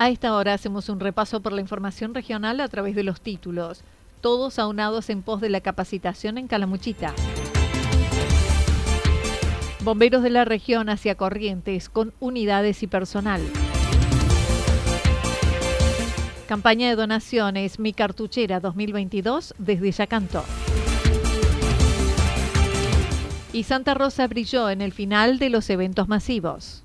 A esta hora hacemos un repaso por la información regional a través de los títulos, todos aunados en pos de la capacitación en Calamuchita. Bomberos de la región hacia Corrientes con unidades y personal. Campaña de donaciones Mi Cartuchera 2022 desde Yacanto. Y Santa Rosa brilló en el final de los eventos masivos.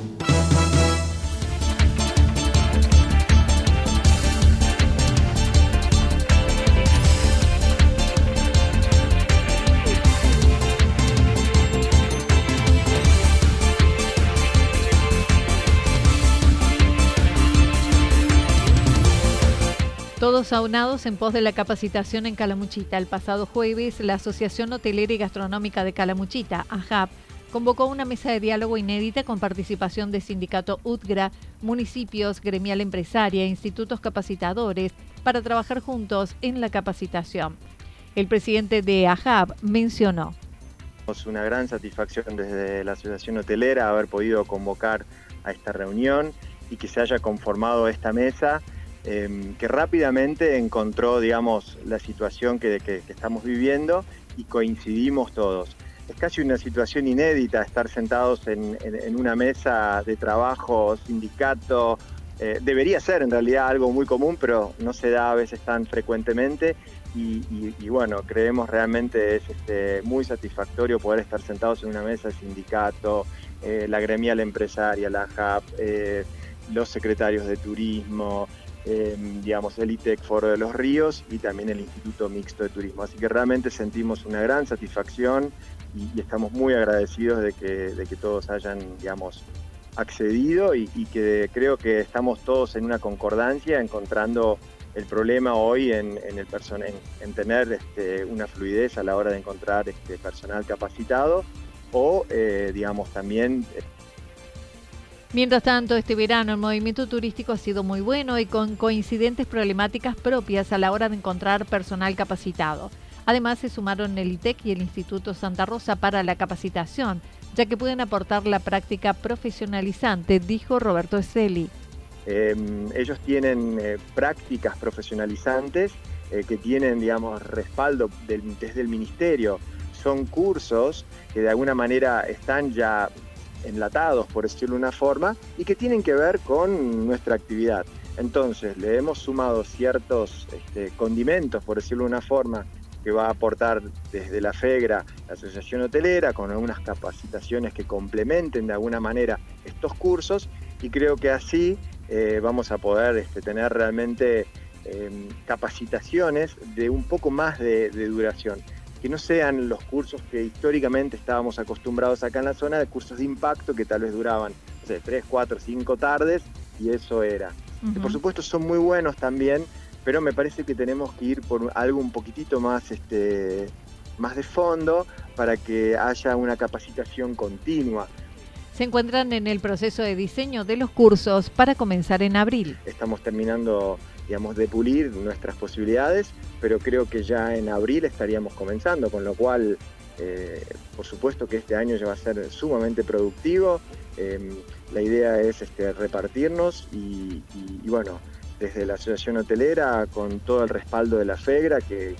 Aunados en pos de la capacitación en Calamuchita. El pasado jueves, la Asociación Hotelera y Gastronómica de Calamuchita, AJAP, convocó una mesa de diálogo inédita con participación de Sindicato UTGRA, municipios, gremial empresaria, institutos capacitadores, para trabajar juntos en la capacitación. El presidente de AJAP mencionó. Es una gran satisfacción desde la Asociación Hotelera haber podido convocar a esta reunión y que se haya conformado esta mesa Em, que rápidamente encontró, digamos, la situación que, estamos viviendo y coincidimos todos. Es casi una situación inédita estar sentados en, una mesa de trabajo, sindicato. Eh, debería ser en realidad algo muy común, pero no se da a veces tan frecuentemente. Y, bueno, creemos realmente es este, muy satisfactorio poder estar sentados en una mesa de sindicato, eh, la gremial empresaria, la JAP, eh, los secretarios de turismo, digamos, el ITEC Foro de los Ríos y también el Instituto Mixto de Turismo. Así que realmente sentimos una gran satisfacción y, estamos muy agradecidos de que, de que, todos hayan, digamos, accedido y, que creo que estamos todos en una concordancia encontrando el problema hoy en, el en, en tener este, una fluidez a la hora de encontrar este, personal capacitado o, eh, digamos, también Mientras tanto, este verano el movimiento turístico ha sido muy bueno y con coincidentes problemáticas propias a la hora de encontrar personal capacitado. Además, se sumaron el ITEC y el Instituto Santa Rosa para la capacitación, ya que pueden aportar la práctica profesionalizante, dijo Roberto Eseli. Em, ellos tienen eh, prácticas profesionalizantes eh, que tienen, digamos, respaldo desde el ministerio. Son cursos que de alguna manera están ya enlatados, por decirlo de una forma, y que tienen que ver con nuestra actividad. Entonces, le hemos sumado ciertos este, condimentos, por decirlo de una forma, que va a aportar desde la FEGRA, la Asociación Hotelera, con algunas capacitaciones que complementen de alguna manera estos cursos, y creo que así eh, vamos a poder este, tener realmente em, capacitaciones de un poco más de duración que no sean los cursos que históricamente estábamos acostumbrados acá en la zona, de cursos de impacto que tal vez duraban, no sé, 3, 4, 5 tardes y eso era. por supuesto son muy buenos también, pero me parece que tenemos que ir por algo un poquitito más, este, más de fondo para que haya una capacitación continua. Se encuentran en el proceso de diseño de los cursos para comenzar en abril. Estamos terminando digamos, de pulir nuestras posibilidades, pero creo que ya en abril estaríamos comenzando, con lo cual, eh, por supuesto que este año ya va a ser sumamente productivo. Em, la idea es este, repartirnos y, bueno, desde la Asociación Hotelera, con todo el respaldo de la FEGRA que,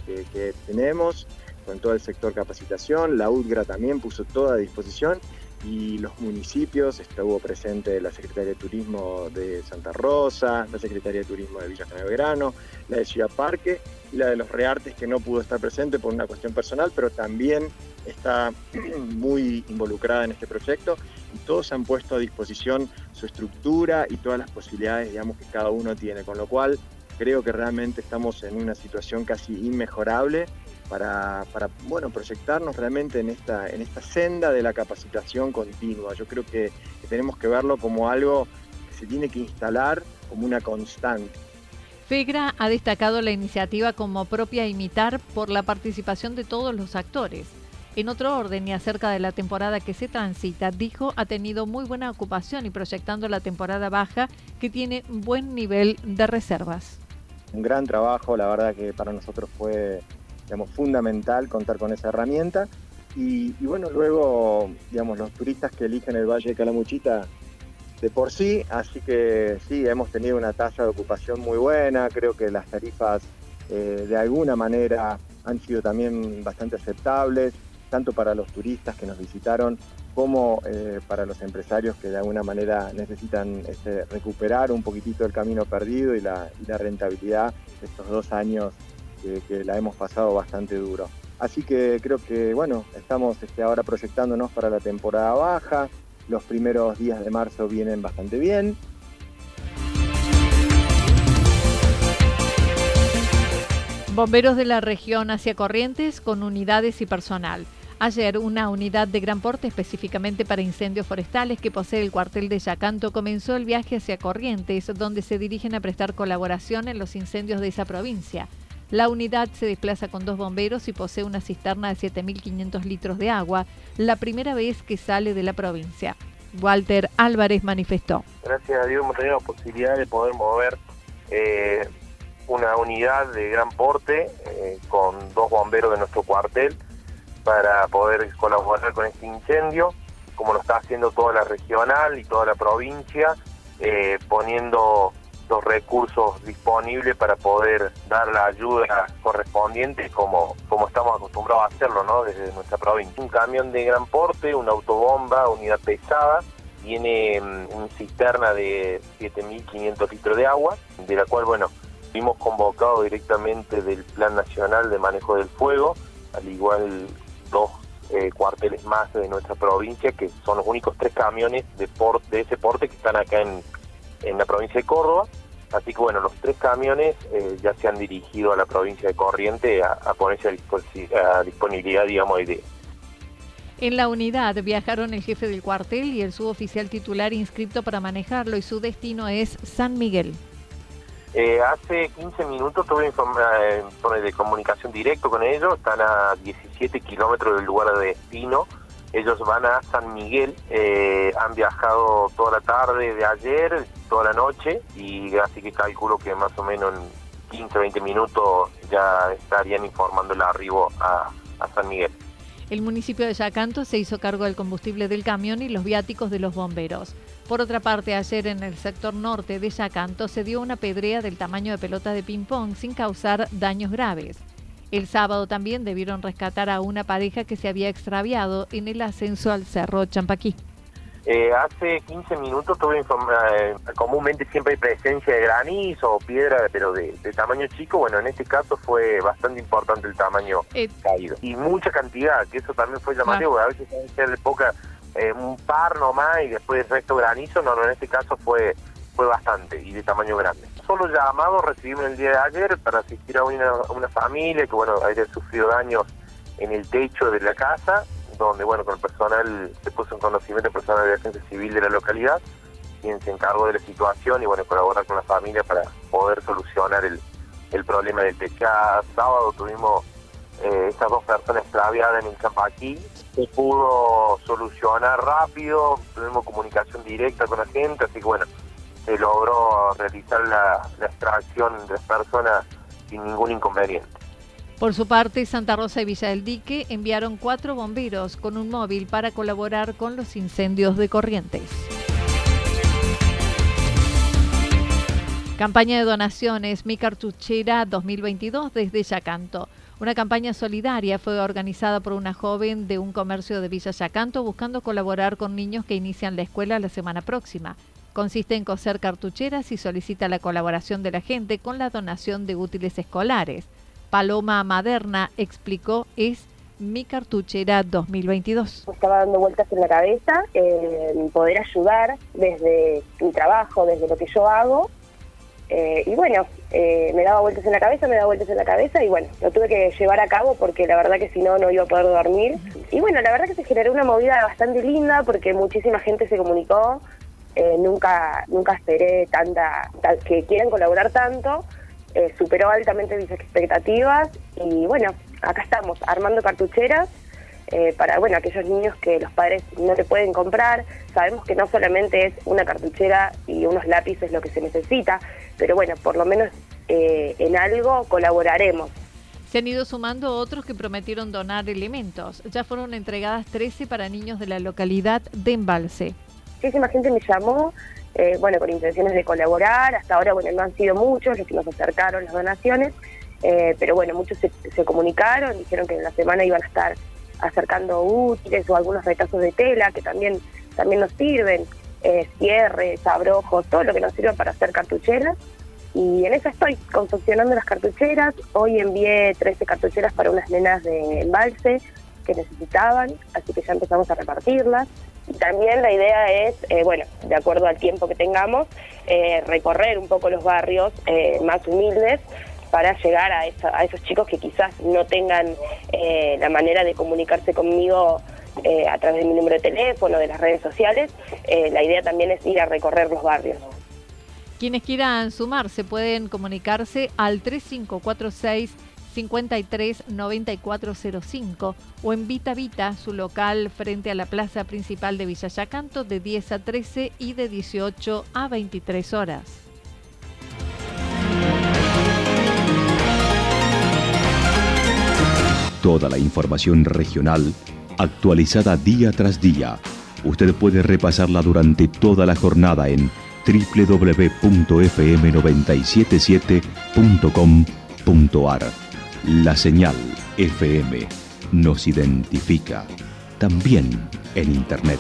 tenemos, con todo el sector capacitación, la UDGRA también puso toda a disposición y los municipios, estuvo presente la Secretaría de Turismo de Santa Rosa, la Secretaría de Turismo de Villa General la de Ciudad Parque y la de los Reartes que no pudo estar presente por una cuestión personal, pero también está muy involucrada en este proyecto. Y todos han puesto a disposición su estructura y todas las posibilidades digamos, que cada uno tiene, con lo cual creo que realmente estamos en una situación casi inmejorable para, bueno, proyectarnos realmente en esta, en esta senda de la capacitación continua. Yo creo que, tenemos que verlo como algo que se tiene que instalar como una constante. FEGRA ha destacado la iniciativa como propia a imitar por la participación de todos los actores. En otro orden y acerca de la temporada que se transita, dijo ha tenido muy buena ocupación y proyectando la temporada baja que tiene buen nivel de reservas. Un gran trabajo, la verdad que para nosotros fue fundamental contar con esa herramienta. Y, bueno, luego, digamos, los turistas que eligen el Valle de Calamuchita de por sí, así que sí, hemos tenido una tasa de ocupación muy buena, creo que las tarifas eh, de alguna manera han sido también bastante aceptables, tanto para los turistas que nos visitaron como eh, para los empresarios que de alguna manera necesitan este, recuperar un poquitito el camino perdido y la rentabilidad de estos dos años que, la hemos pasado bastante duro. Así que creo que, bueno, estamos este, ahora proyectándonos para la temporada baja. Los primeros días de marzo vienen bastante bien. Bomberos de la región hacia Corrientes con unidades y personal. Ayer, una unidad de gran porte específicamente para incendios forestales que posee el cuartel de Yacanto comenzó el viaje hacia Corrientes, donde se dirigen a prestar colaboración en los incendios de esa provincia. La unidad se desplaza con dos bomberos y posee una cisterna de 7.500 litros de agua, la primera vez que sale de la provincia. Walter Álvarez manifestó. Gracias a Dios hemos tenido la posibilidad de poder mover eh, una unidad de gran porte eh, con dos bomberos de nuestro cuartel para poder colaborar con este incendio, como lo está haciendo toda la regional y toda la provincia, eh, poniendo los recursos disponibles para poder dar la ayuda correspondiente como, como estamos acostumbrados a hacerlo ¿no? desde nuestra provincia. Un camión de gran porte, una autobomba, unidad pesada, tiene mm, una cisterna de 7.500 litros de agua, de la cual, bueno, fuimos convocados directamente del Plan Nacional de Manejo del Fuego, al igual dos eh, cuarteles más de nuestra provincia, que son los únicos tres camiones de, de ese porte que están acá en, en la provincia de Córdoba. Así que bueno, los tres camiones eh, ya se han dirigido a la provincia de Corriente a, ponerse a, disponibilidad, digamos, de... En la unidad viajaron el jefe del cuartel y el suboficial titular inscrito para manejarlo y su destino es San Miguel. Eh, hace 15 minutos tuve eh, de comunicación directo con ellos, están a 17 kilómetros del lugar de destino ellos van a San Miguel, eh, han viajado toda la tarde de ayer, toda la noche, y así que calculo que más o menos en 15 20 minutos ya estarían informando el arribo a, San Miguel. El municipio de Yacanto se hizo cargo del combustible del camión y los viáticos de los bomberos. Por otra parte, ayer en el sector norte de Yacanto se dio una pedrea del tamaño de pelota de ping-pong sin causar daños graves. El sábado también debieron rescatar a una pareja que se había extraviado en el ascenso al Cerro Champaquí. Eh, hace 15 minutos tuve eh, comúnmente siempre hay presencia de granizo o piedra, pero de, tamaño chico. Bueno, en este caso fue bastante importante el tamaño eh, caído. Y mucha cantidad, que eso también fue llamativo, a veces puede ser de poca, un par nomás y después el resto granizo. No, no, en este caso fue, fue bastante y de tamaño grande solo llamado recibimos el día de ayer para asistir a una, familia que bueno había sufrido daños en el techo de la casa, donde bueno con el personal se puso en conocimiento el personal de defensa civil de la localidad, quien se encargó de la situación y bueno colaborar con la familia para poder solucionar el, problema del techo. sábado tuvimos eh, estas dos personas extraviadas en el Champaquí, se pudo solucionar rápido, tuvimos comunicación directa con la gente, así que bueno, se logró realizar la, extracción de personas sin ningún inconveniente. Por su parte, Santa Rosa y Villa del Dique enviaron cuatro bomberos con un móvil para colaborar con los incendios de corrientes. Campaña de donaciones Mi Cartuchera 2022 desde Yacanto. Una campaña solidaria fue organizada por una joven de un comercio de Villa Yacanto buscando colaborar con niños que inician la escuela la semana próxima. Consiste en coser cartucheras y solicita la colaboración de la gente con la donación de útiles escolares. Paloma Maderna explicó es mi cartuchera 2022. Estaba dando vueltas en la cabeza en poder ayudar desde mi trabajo, desde lo que yo hago, eh, y bueno, eh, me daba vueltas en la cabeza, me daba vueltas en la cabeza y bueno, lo tuve que llevar a cabo porque la verdad que si no, no iba a poder dormir. Y bueno, la verdad que se generó una movida bastante linda porque muchísima gente se comunicó. Eh, nunca, nunca esperé tanta, que quieran colaborar tanto. superó altamente mis expectativas y bueno, acá estamos armando cartucheras eh, para bueno aquellos niños que los padres no le pueden comprar. Sabemos que no solamente es una cartuchera y unos lápices lo que se necesita, pero bueno, por lo menos eh, en algo colaboraremos. Se han ido sumando otros que prometieron donar elementos. Ya fueron entregadas 13 para niños de la localidad de Embalse. Muchísima gente me llamó, eh, bueno, con intenciones de colaborar. Hasta ahora, bueno, no han sido muchos los que nos acercaron las donaciones, pero bueno, muchos se, comunicaron, dijeron que en la semana iban a estar acercando útiles o algunos retazos de tela que también, también nos sirven, eh, cierres, abrojos, todo lo que nos sirve para hacer cartucheras. Y en eso estoy, confeccionando las cartucheras. Hoy envié 13 cartucheras para unas nenas de embalse que necesitaban, así que ya empezamos a repartirlas. También la idea es, eh, bueno, de acuerdo al tiempo que tengamos, eh, recorrer un poco los barrios más humildes para llegar a, a esos chicos que quizás no tengan eh, la manera de comunicarse conmigo eh, a través de mi número de teléfono, de las redes sociales. Eh, la idea también es ir a recorrer los barrios. Quienes quieran sumarse pueden comunicarse al 3546 539405 o en Vita Vita, su local frente a la plaza principal de Villa Yacanto de 10 a 13 y de 18 a 23 horas. Toda la información regional actualizada día tras día. Usted puede repasarla durante toda la jornada en www.fm977.com.ar. La señal FM nos identifica también en Internet.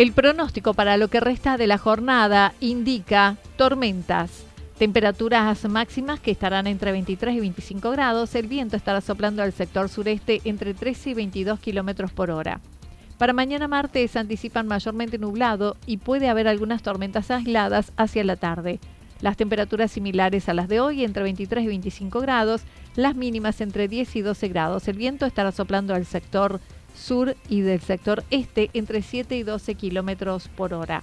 El pronóstico para lo que resta de la jornada indica tormentas, temperaturas máximas que estarán entre 23 y 25 grados, el viento estará soplando al sector sureste entre 13 y 22 kilómetros por hora. Para mañana martes anticipan mayormente nublado y puede haber algunas tormentas aisladas hacia la tarde. Las temperaturas similares a las de hoy, entre 23 y 25 grados, las mínimas entre 10 y 12 grados. El viento estará soplando al sector sur y del sector este entre 7 y 12 kilómetros por hora.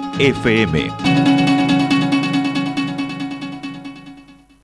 FM.